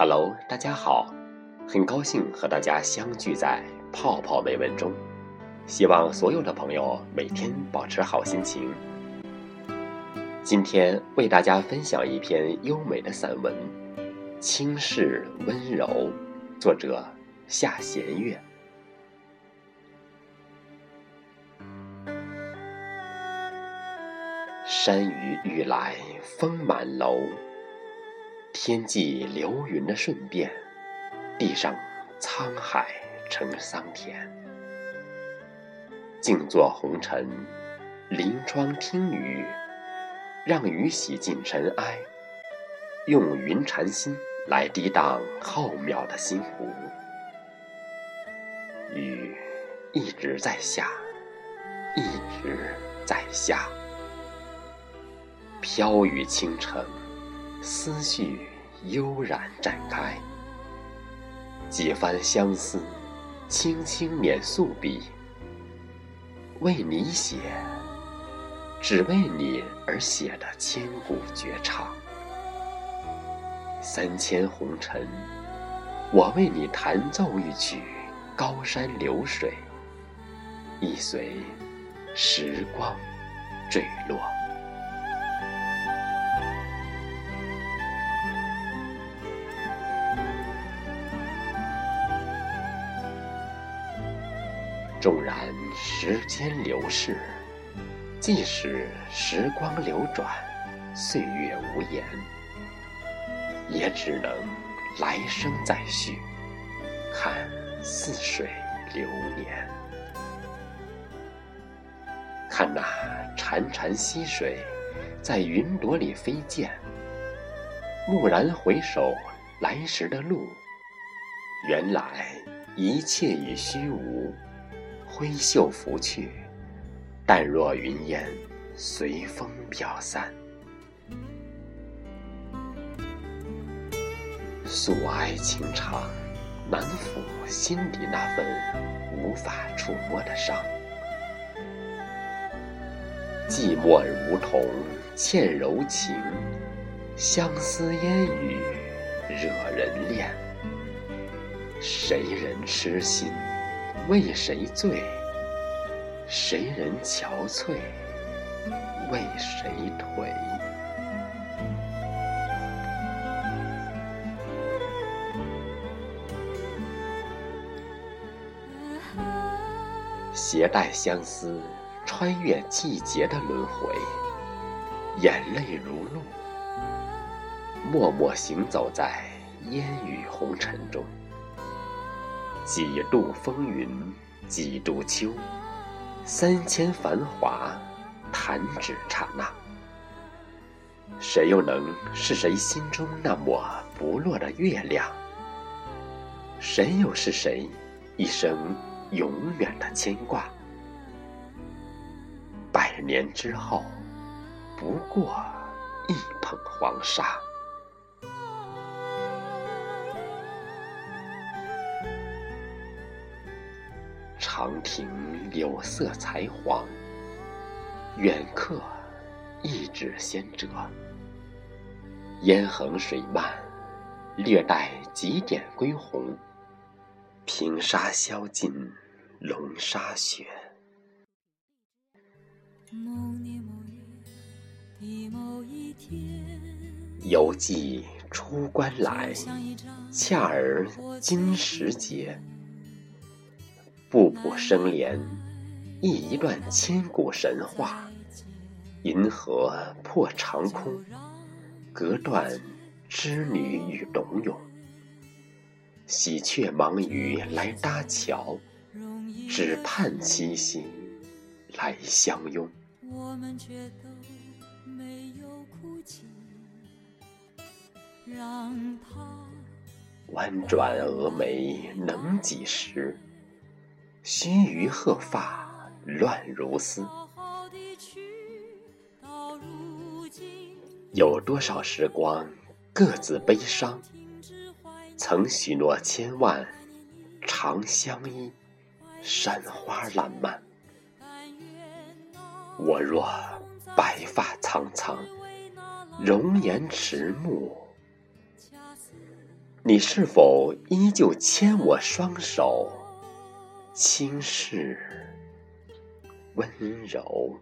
Hello，大家好，很高兴和大家相聚在泡泡美文中，希望所有的朋友每天保持好心情。今天为大家分享一篇优美的散文《轻视温柔》，作者夏弦月。山雨欲来风满楼，天际流云的瞬变，地上沧海成桑田。静坐红尘，临窗听雨，让雨洗尽尘埃，用云禅心来抵挡浩渺的心湖。雨一直在下，一直在下。飘雨倾城，思绪悠然展开。几番相思，轻轻捻素笔，为你写，只为你而写的千古绝唱。三千红尘，我为你弹奏一曲高山流水，一随时光坠落。纵然时间流逝，即使时光流转，岁月无言，也只能来生再续，看似水流年。看那潺潺溪水，在云朵里飞溅。蓦然回首，来时的路，原来一切已虚无。挥袖拂去，淡若云烟，随风飘散。诉爱情长，难抚心底那份无法触摸的伤。寂寞梧桐欠柔情，相思烟雨惹人恋。谁人痴心？为谁醉？谁人憔悴？为谁颓？携带相思，穿越季节的轮回，眼泪如露，默默行走在烟雨红尘中。几度风云，几度秋，三千繁华，弹指刹那。谁又能是谁心中那抹不落的月亮？谁又是谁一生永远的牵挂？百年之后，不过一捧黄沙。长亭柳色才黄，远客一纸先折。烟横水漫，略带几点归鸿。平沙消尽龙沙雪。犹记出关来，恰儿今时节。步步生莲，一一段千古神话。银河破长空，隔断织女与龙永。喜鹊忙于来搭桥，只盼七夕来相拥。弯转蛾眉能几时？须臾鹤发乱如丝，有多少时光各自悲伤？曾许诺千万长相依，山花烂漫。我若白发苍苍，容颜迟暮，你是否依旧牵我双手，轻视温柔？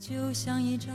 就像一张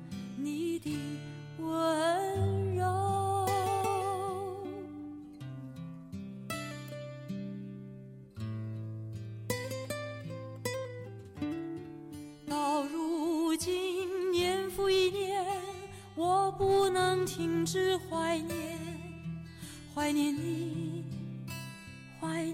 你的温柔，到如今年复一年，我不能停止怀念，怀念你，